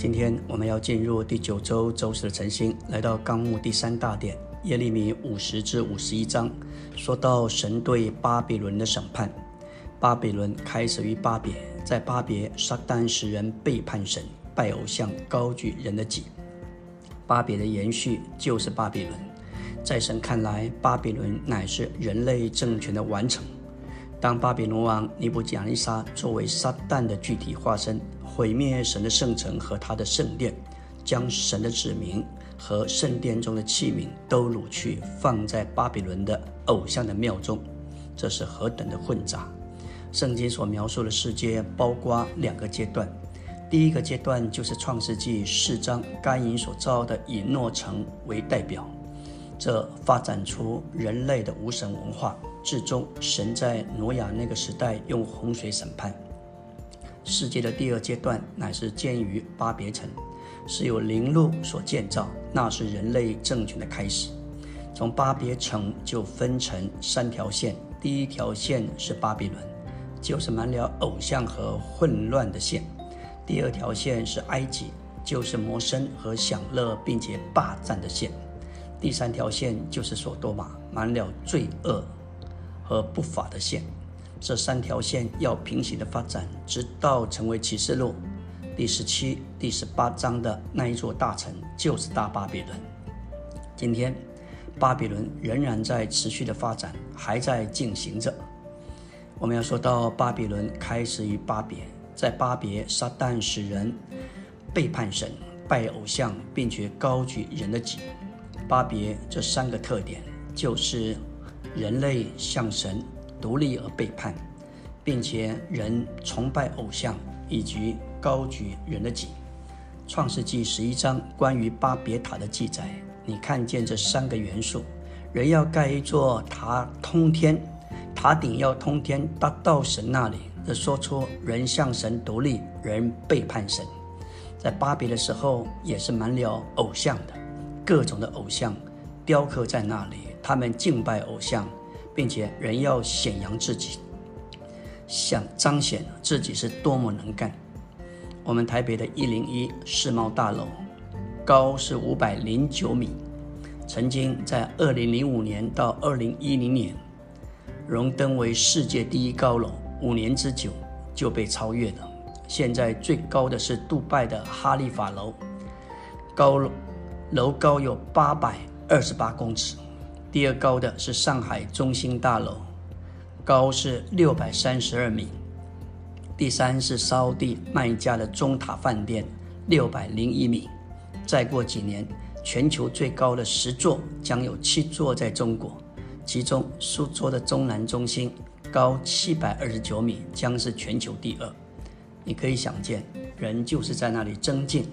今天我们要进入第九周周四的晨星，来到纲目第三大点耶利米五十至五十一章，说到神对巴比伦的审判。巴比伦开始于巴别，在巴别，撒旦使人背叛神，拜偶像，高举人的己。巴别的延续就是巴比伦，在神看来，巴比伦乃是人类政权的完成。当巴比伦王尼布甲尼撒作为撒旦的具体化身，毁灭神的圣城和他的圣殿，将神的子民和圣殿中的器皿都掳去，放在巴比伦的偶像的庙中，这是何等的混杂！圣经所描述的世界包括两个阶段，第一个阶段就是创世纪四章该隐所造的以诺城为代表，这发展出人类的无神文化。至终，神在挪亚那个时代用洪水审判世界的第二阶段，乃是建于巴别城，是由灵路所建造，那是人类政权的开始。从巴别城就分成三条线，第一条线是巴比伦，就是满了偶像和混乱的线；第二条线是埃及，就是摩生和享乐并且霸占的线；第三条线就是索多玛，满了罪恶。和不法的线，这三条线要平行的发展，直到成为启示录第十七、第十八章的那一座大城，就是大巴比伦。今天，巴比伦仍然在持续的发展，还在进行着。我们要说到巴比伦开始于巴别，在巴别，撒旦使人背叛神、拜偶像，并且高举人的己。巴别这三个特点就是。人类向神独立而背叛，并且人崇拜偶像以及高举人的己。创世纪十一章关于巴别塔的记载，你看见这三个元素：人要盖一座塔通天，塔顶要通天，达到神那里。这说出人向神独立，人背叛神。在巴别的时候，也是满了偶像的，各种的偶像雕刻在那里。他们敬拜偶像，并且人要显扬自己，想彰显自己是多么能干。我们台北的一零一世贸大楼，高是五百零九米，曾经在二零零五年到二零一零年荣登为世界第一高楼，五年之久就被超越了。现在最高的是杜拜的哈利法楼，高楼高有八百二十八公尺。第二高的是上海中心大楼，高是六百三十二米。第三是沙地卖家的中塔饭店，六百零一米。再过几年，全球最高的十座将有七座在中国，其中苏州的中南中心高七百二十九米，将是全球第二。你可以想见，人就是在那里增进，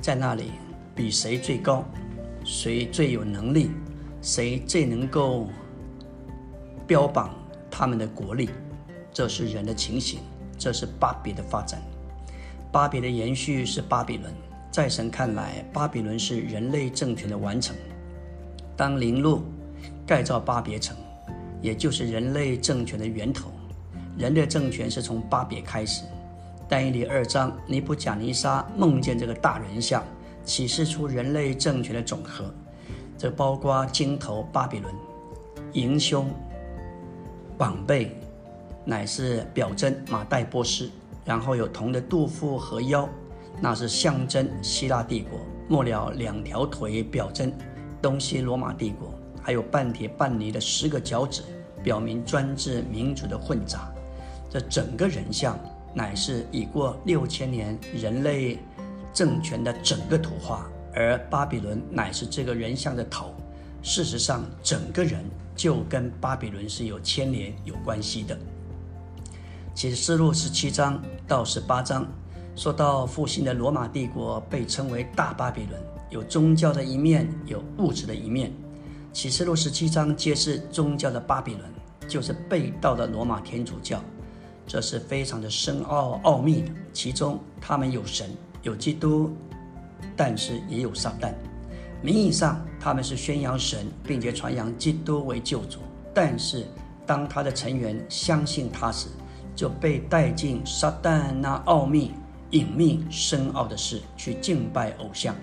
在那里比谁最高，谁最有能力。谁最能够标榜他们的国力？这是人的情形，这是巴比的发展。巴比的延续是巴比伦，在神看来，巴比伦是人类政权的完成。当林路盖造巴别城，也就是人类政权的源头。人类政权是从巴别开始。但以理二章，尼布甲尼撒梦见这个大人像，启示出人类政权的总和。这包括金头巴比伦、银胸、膀背，乃是表征马代波斯；然后有铜的肚腹和腰，那是象征希腊帝国；末了两条腿表征东西罗马帝国；还有半铁半泥的十个脚趾，表明专制民主的混杂。这整个人像，乃是已过六千年人类政权的整个图画。而巴比伦乃是这个人像的头，事实上，整个人就跟巴比伦是有牵连、有关系的。启示录十七章到十八章说到复兴的罗马帝国被称为大巴比伦，有宗教的一面，有物质的一面。启示录十七章揭示宗教的巴比伦，就是被盗的罗马天主教，这是非常的深奥奥秘。其中，他们有神，有基督。但是也有撒旦，名义上他们是宣扬神，并且传扬基督为救主。但是当他的成员相信他时，就被带进撒旦那奥秘隐秘深奥的事去敬拜偶像。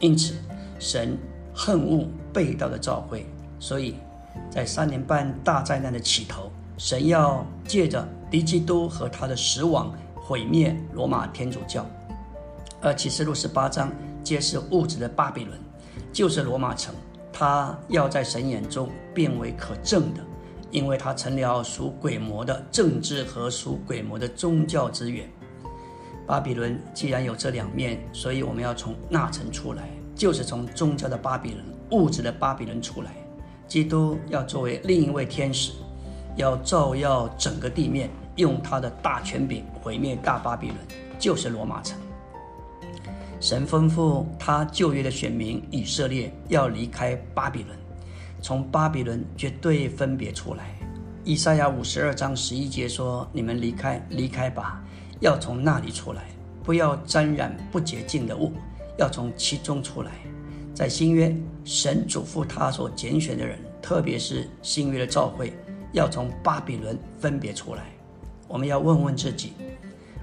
因此，神恨恶被盗的召会，所以在三年半大灾难的起头，神要借着敌基督和他的死亡毁灭罗马天主教。而启示录十八章揭示物质的巴比伦，就是罗马城，它要在神眼中变为可憎的，因为它成了属鬼魔的政治和属鬼魔的宗教之源。巴比伦既然有这两面，所以我们要从那城出来，就是从宗教的巴比伦、物质的巴比伦出来。基督要作为另一位天使，要照耀整个地面，用他的大权柄毁灭大巴比伦，就是罗马城。神吩咐他旧约的选民以色列要离开巴比伦，从巴比伦绝对分别出来。以赛亚五十二章十一节说：“你们离开，离开吧，要从那里出来，不要沾染不洁净的物，要从其中出来。”在新约，神嘱咐他所拣选的人，特别是新约的召会，要从巴比伦分别出来。我们要问问自己：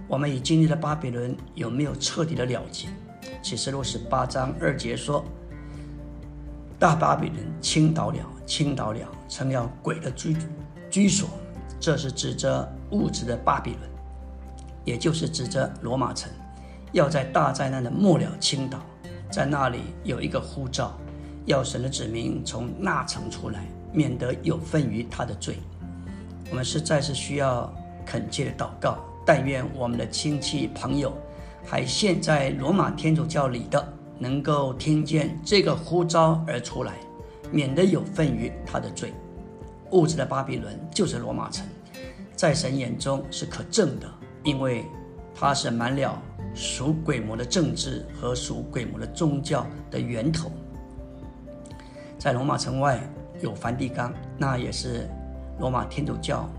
我们已经历的巴比伦有没有彻底的了结？启示录十八章二节说：“大巴比伦倾倒了，倾倒了，成了鬼的居居所。”这是指着物质的巴比伦，也就是指着罗马城，要在大灾难的末了倾倒。在那里有一个呼召，要神的子民从那城出来，免得有份于他的罪。我们实在是需要恳切的祷告，但愿我们的亲戚朋友。还陷在罗马天主教里的，能够听见这个呼召而出来，免得有份于他的罪。物质的巴比伦就是罗马城，在神眼中是可憎的，因为它是满了属鬼魔的政治和属鬼魔的宗教的源头。在罗马城外有梵蒂冈，那也是罗马天主教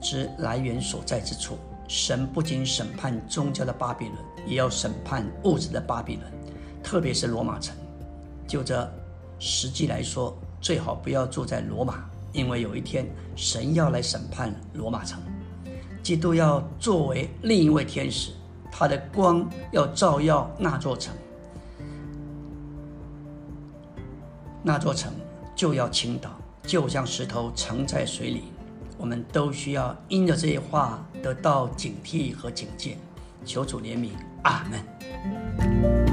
之来源所在之处。神不仅审判宗教的巴比伦，也要审判物质的巴比伦，特别是罗马城。就这实际来说，最好不要住在罗马，因为有一天神要来审判罗马城。基督要作为另一位天使，他的光要照耀那座城，那座城就要倾倒，就像石头沉在水里。我们都需要因着这些话得到警惕和警戒，求主怜悯，阿门。